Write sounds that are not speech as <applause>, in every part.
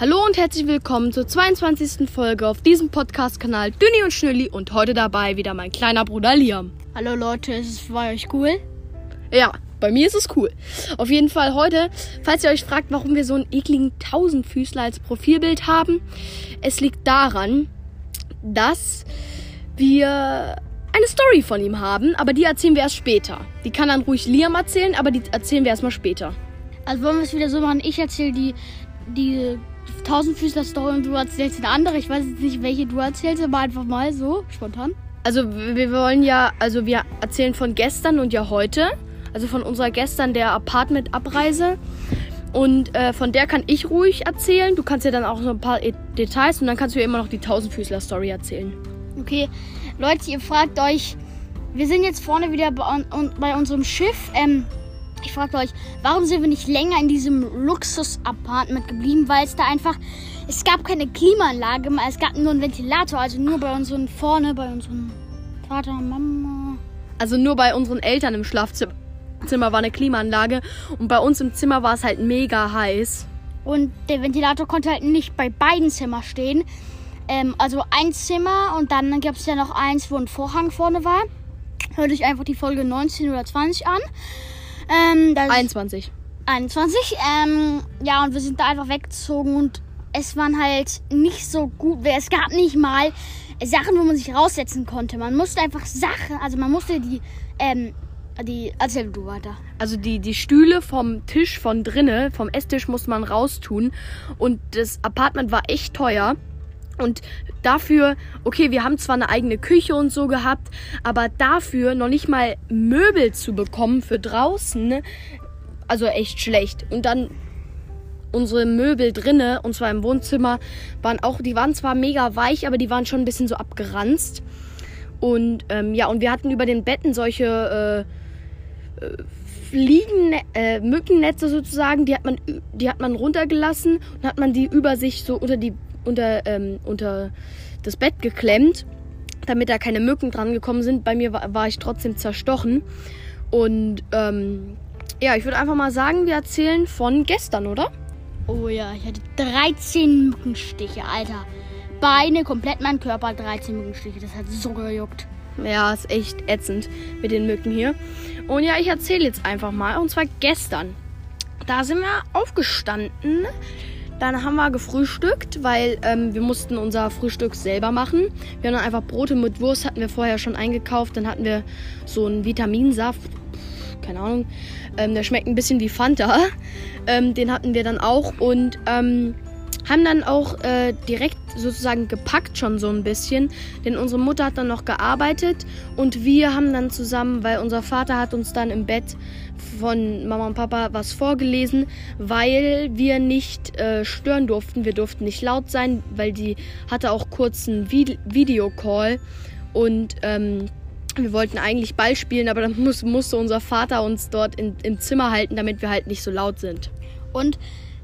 Hallo und herzlich willkommen zur 22. Folge auf diesem Podcast-Kanal Dünni und Schnülli und heute dabei wieder mein kleiner Bruder Liam. Hallo Leute, ist es bei euch cool? Ja, bei mir ist es cool. Auf jeden Fall heute, falls ihr euch fragt, warum wir so einen ekligen Tausendfüßler als Profilbild haben, es liegt daran, dass wir eine Story von ihm haben, aber die erzählen wir erst später. Die kann dann ruhig Liam erzählen, aber die erzählen wir erstmal später. Also wollen wir es wieder so machen, ich erzähle die, die Tausendfüßler-Story und du erzählst eine andere. Ich weiß jetzt nicht, welche du erzählst, aber einfach mal so, spontan. Also wir wollen ja, also wir erzählen von gestern und ja heute. Also von unserer gestern der Apartment-Abreise. Und äh, von der kann ich ruhig erzählen. Du kannst ja dann auch so ein paar e Details und dann kannst du ja immer noch die Tausendfüßler-Story erzählen. Okay, Leute, ihr fragt euch, wir sind jetzt vorne wieder bei, bei unserem Schiff. Ähm, ich frage euch, warum sind wir nicht länger in diesem Luxus-Apartment geblieben? Weil es da einfach, es gab keine Klimaanlage, es gab nur einen Ventilator, also nur bei unseren vorne, bei unserem Vater, Mama. Also nur bei unseren Eltern im Schlafzimmer war eine Klimaanlage und bei uns im Zimmer war es halt mega heiß. Und der Ventilator konnte halt nicht bei beiden Zimmern stehen. Ähm, also ein Zimmer und dann gab es ja noch eins, wo ein Vorhang vorne war. Hört euch einfach die Folge 19 oder 20 an. Ähm, 21. 21. Ähm, ja, und wir sind da einfach weggezogen und es waren halt nicht so gut. Es gab nicht mal Sachen, wo man sich raussetzen konnte. Man musste einfach Sachen, also man musste die, ähm, die, erzähl du weiter. Also die, die Stühle vom Tisch von drinne, vom Esstisch musste man raustun. Und das Apartment war echt teuer. Und dafür, okay, wir haben zwar eine eigene Küche und so gehabt, aber dafür noch nicht mal Möbel zu bekommen für draußen, also echt schlecht. Und dann unsere Möbel drinne, und zwar im Wohnzimmer, waren auch, die waren zwar mega weich, aber die waren schon ein bisschen so abgeranzt. Und ähm, ja, und wir hatten über den Betten solche äh, äh, Fliegen, äh, Mückennetze sozusagen, die hat man, die hat man runtergelassen und hat man die über sich so unter die unter, ähm, unter das Bett geklemmt, damit da keine Mücken dran gekommen sind. Bei mir war, war ich trotzdem zerstochen. Und ähm, ja, ich würde einfach mal sagen, wir erzählen von gestern, oder? Oh ja, ich hatte 13 Mückenstiche, Alter. Beine, komplett mein Körper, 13 Mückenstiche. Das hat so gejuckt. Ja, ist echt ätzend mit den Mücken hier. Und ja, ich erzähle jetzt einfach mal. Und zwar gestern. Da sind wir aufgestanden. Dann haben wir gefrühstückt, weil ähm, wir mussten unser Frühstück selber machen. Wir haben dann einfach Brote mit Wurst, hatten wir vorher schon eingekauft. Dann hatten wir so einen Vitaminsaft, keine Ahnung. Ähm, der schmeckt ein bisschen wie Fanta. <laughs> Ähm, den hatten wir dann auch und ähm, haben dann auch äh, direkt sozusagen gepackt schon so ein bisschen, denn unsere Mutter hat dann noch gearbeitet und wir haben dann zusammen, weil unser Vater hat uns dann im Bett von Mama und Papa was vorgelesen, weil wir nicht äh, stören durften. Wir durften nicht laut sein, weil die hatte auch kurz einen Vid Videocall und ähm, wir wollten eigentlich Ball spielen, aber dann <laughs> muss, musste unser Vater uns dort in, im Zimmer halten, damit wir halt nicht so laut sind. Und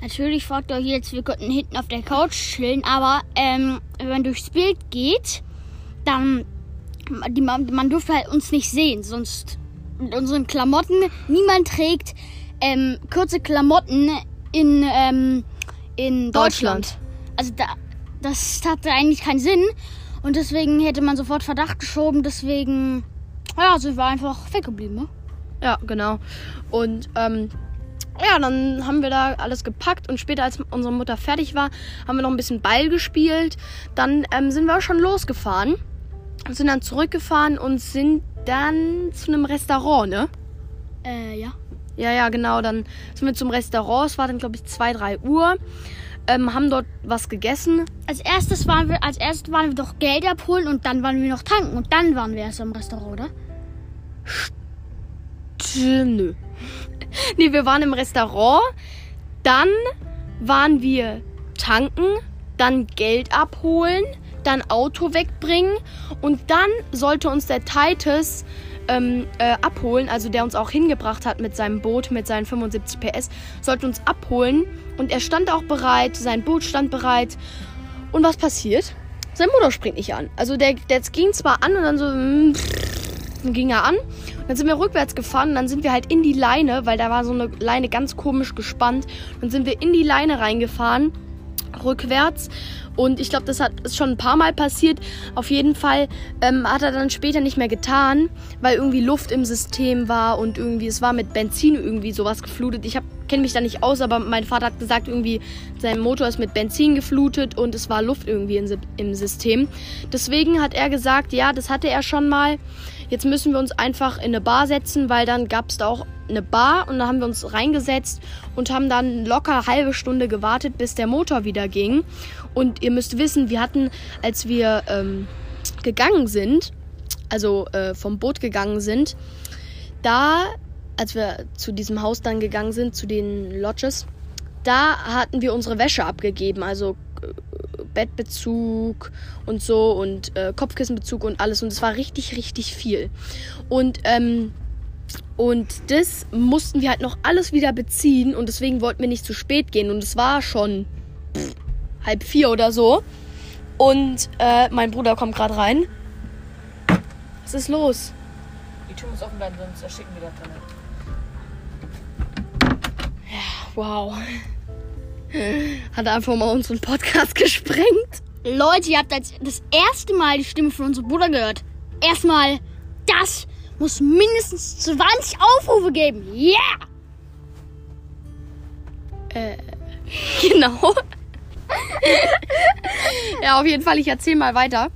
Natürlich fragt ihr euch jetzt, wir könnten hinten auf der Couch chillen, aber ähm, wenn man durchs Bild geht, dann die, man dürfte halt uns nicht sehen, sonst mit unseren Klamotten. Niemand trägt ähm, kurze Klamotten in, ähm, in Deutschland. Deutschland. Also da, das hatte eigentlich keinen Sinn und deswegen hätte man sofort Verdacht geschoben. Deswegen, ja, sind wir einfach weggeblieben. Ne? Ja, genau. Und ähm, ja, dann haben wir da alles gepackt und später, als unsere Mutter fertig war, haben wir noch ein bisschen Ball gespielt. Dann ähm, sind wir auch schon losgefahren, sind dann zurückgefahren und sind dann zu einem Restaurant, ne? Äh, ja. Ja, ja, genau. Dann sind wir zum Restaurant. Es war dann, glaube ich, 2, 3 Uhr. Ähm, haben dort was gegessen. Als erstes waren wir, als erstes waren wir doch Geld abholen und dann waren wir noch tanken und dann waren wir erst am Restaurant, oder? Stimmt, nö. <laughs> nee, wir waren im Restaurant. Dann waren wir tanken, dann Geld abholen, dann Auto wegbringen und dann sollte uns der Titus ähm, äh, abholen, also der uns auch hingebracht hat mit seinem Boot, mit seinen 75 PS, sollte uns abholen und er stand auch bereit, sein Boot stand bereit. Und was passiert? Sein Motor springt nicht an. Also der, der ging zwar an und dann so, mh, mm, ging er an dann sind wir rückwärts gefahren und dann sind wir halt in die Leine, weil da war so eine Leine ganz komisch gespannt. Dann sind wir in die Leine reingefahren, rückwärts. Und ich glaube, das hat, ist schon ein paar Mal passiert. Auf jeden Fall ähm, hat er dann später nicht mehr getan, weil irgendwie Luft im System war und irgendwie es war mit Benzin irgendwie sowas geflutet. Ich kenne mich da nicht aus, aber mein Vater hat gesagt, irgendwie sein Motor ist mit Benzin geflutet und es war Luft irgendwie in, im System. Deswegen hat er gesagt, ja, das hatte er schon mal. Jetzt müssen wir uns einfach in eine Bar setzen, weil dann gab es da auch eine Bar und da haben wir uns reingesetzt und haben dann locker eine halbe Stunde gewartet, bis der Motor wieder ging. Und ihr müsst wissen, wir hatten, als wir ähm, gegangen sind, also äh, vom Boot gegangen sind, da, als wir zu diesem Haus dann gegangen sind, zu den Lodges, da hatten wir unsere Wäsche abgegeben, also äh, Bettbezug und so und äh, Kopfkissenbezug und alles und es war richtig, richtig viel. Und ähm, und das mussten wir halt noch alles wieder beziehen und deswegen wollten wir nicht zu spät gehen und es war schon pff, halb vier oder so. Und äh, mein Bruder kommt gerade rein. Was ist los? Die Tür muss offen bleiben, sonst ersticken wir da drin. Ja, wow. Hat einfach mal unseren Podcast <laughs> gesprengt. Leute, ihr habt das erste Mal die Stimme von unserem Bruder gehört. Erstmal, das muss mindestens 20 Aufrufe geben. Yeah! Äh, <laughs> genau. Ja, auf jeden Fall, ich erzähle mal weiter.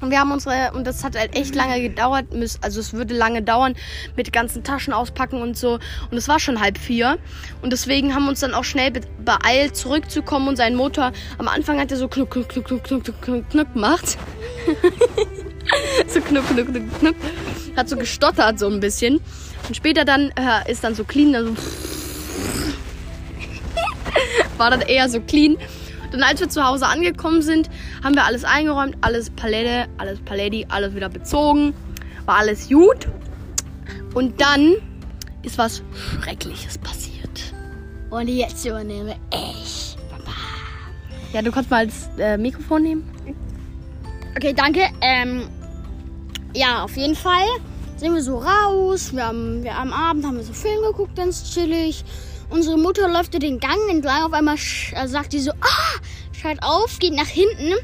Und wir haben unsere, und das hat halt echt lange gedauert, also es würde lange dauern mit ganzen Taschen auspacken und so. Und es war schon halb vier. Und deswegen haben wir uns dann auch schnell beeilt, zurückzukommen. Und sein Motor, am Anfang hat er so knuck, knuck, knuck, knuck, knuck, knuck, knuck gemacht. <laughs> so knuck, knuck, knuck, knuck. Hat so gestottert so ein bisschen. Und später dann äh, ist dann so clean, dann so <laughs> war dann eher so clean. Dann als wir zu Hause angekommen sind, haben wir alles eingeräumt, alles Palette, alles Paletti, alles wieder bezogen. War alles gut. Und dann ist was Schreckliches passiert. Und jetzt übernehme ich. Ja, du kannst mal das äh, Mikrofon nehmen. Okay, danke. Ähm, ja, auf jeden Fall sind wir so raus. Wir haben, wir am Abend haben wir so Film geguckt, ganz chillig. Unsere Mutter läuft den Gang entlang. Auf einmal also sagt die so, ah, schreit auf, geht nach hinten.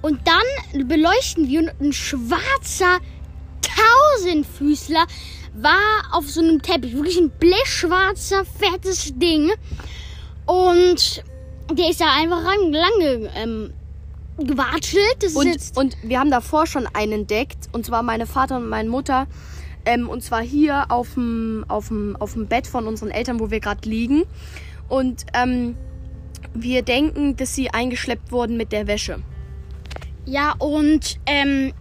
Und dann beleuchten wir und ein schwarzer Tausendfüßler war auf so einem Teppich. Wirklich ein blechschwarzer, fettes Ding. Und der ist da einfach lang, ähm, gewatschelt. Und, und wir haben davor schon einen entdeckt. Und zwar meine Vater und meine Mutter ähm, und zwar hier auf dem, Bett von unseren Eltern, wo wir gerade liegen. Und ähm, wir denken, dass sie eingeschleppt wurden mit der Wäsche. Ja, und ähm,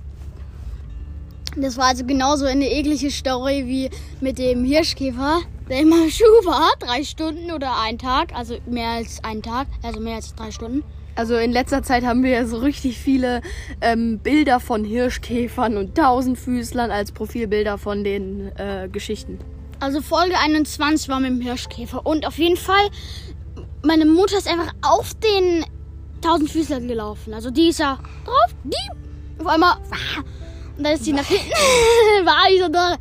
das war also genauso eine eklige Story wie mit dem Hirschkäfer, der immer Schuh war. Drei Stunden oder ein Tag, also mehr als einen Tag, also mehr als drei Stunden. Also in letzter Zeit haben wir ja so richtig viele ähm, Bilder von Hirschkäfern und Tausendfüßlern als Profilbilder von den äh, Geschichten. Also Folge 21 war mit dem Hirschkäfer. Und auf jeden Fall, meine Mutter ist einfach auf den Tausendfüßlern gelaufen. Also die ist ja drauf, die. Auf einmal. Und dann ist sie nach hinten. <laughs> war ich so da.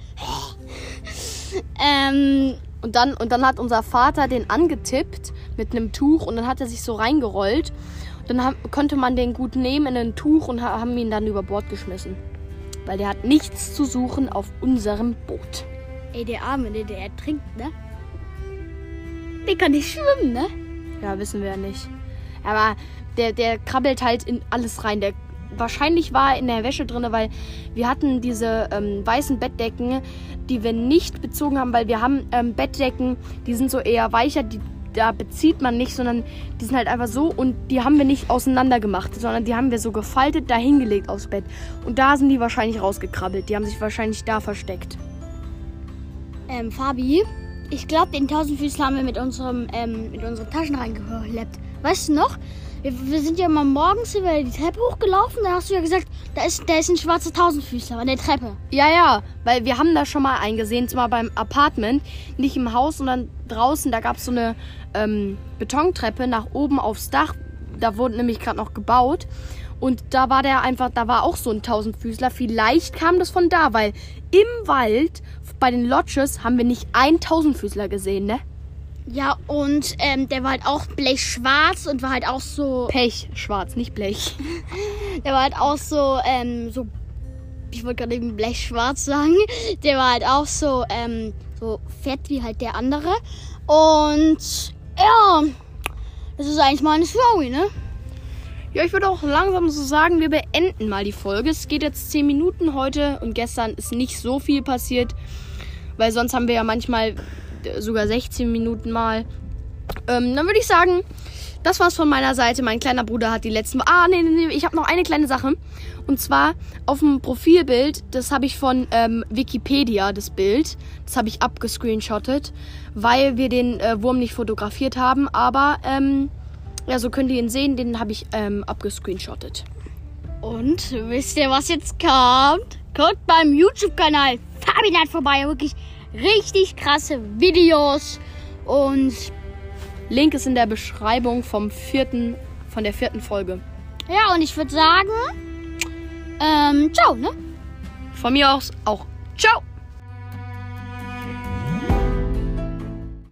ähm, und, dann, und dann hat unser Vater den angetippt mit einem Tuch und dann hat er sich so reingerollt. Dann haben, konnte man den gut nehmen in ein Tuch und haben ihn dann über Bord geschmissen. Weil der hat nichts zu suchen auf unserem Boot. Ey, der Arme, der, der ertrinkt, ne? Der kann nicht schwimmen, ne? Ja, wissen wir ja nicht. Aber der, der krabbelt halt in alles rein. Der, wahrscheinlich war er in der Wäsche drin, weil wir hatten diese ähm, weißen Bettdecken, die wir nicht bezogen haben, weil wir haben ähm, Bettdecken, die sind so eher weicher, die da bezieht man nicht, sondern die sind halt einfach so und die haben wir nicht auseinander gemacht, sondern die haben wir so gefaltet da hingelegt aufs Bett. Und da sind die wahrscheinlich rausgekrabbelt. Die haben sich wahrscheinlich da versteckt. Ähm, Fabi, ich glaube, den Tausendfüßler haben wir mit, unserem, ähm, mit unseren Taschen reingeschleppt. Weißt du noch? Wir, wir, sind ja mal morgens über die Treppe hochgelaufen. Da hast du ja gesagt, da ist, da ist ein schwarzer Tausendfüßler an der Treppe. Ja, ja, weil wir haben da schon mal eingesehen, zwar beim Apartment, nicht im Haus, sondern draußen. Da gab es so eine ähm, Betontreppe nach oben aufs Dach. Da wurde nämlich gerade noch gebaut. Und da war der einfach, da war auch so ein Tausendfüßler. Vielleicht kam das von da, weil im Wald bei den Lodges haben wir nicht einen Tausendfüßler gesehen, ne? Ja, und ähm, der war halt auch blechschwarz und war halt auch so. Pech, schwarz, nicht Blech. <laughs> Der war halt auch so, ähm, so. Ich wollte gerade eben blechschwarz sagen. Der war halt auch so, ähm, so fett wie halt der andere. Und ja, das ist eigentlich meine Story, ne? Ja, ich würde auch langsam so sagen, wir beenden mal die Folge. Es geht jetzt 10 Minuten heute und gestern ist nicht so viel passiert, weil sonst haben wir ja manchmal sogar 16 Minuten mal. Ähm, dann würde ich sagen, das war's von meiner Seite. Mein kleiner Bruder hat die letzten. Ah, nee, nee, nee, ich habe noch eine kleine Sache. Und zwar auf dem Profilbild, das habe ich von ähm, Wikipedia, das Bild. Das habe ich abgescreenshottet, weil wir den äh, Wurm nicht fotografiert haben. Aber, ähm, ja, so könnt ihr ihn sehen, den habe ich ähm, abgescreenshottet. Und wisst ihr, was jetzt kommt? Guckt beim YouTube-Kanal Fabinat vorbei. Wirklich richtig krasse Videos. Und Link ist in der Beschreibung vom vierten, von der vierten Folge. ja, und ich würde sagen, ähm, ciao, ne? Von mir aus auch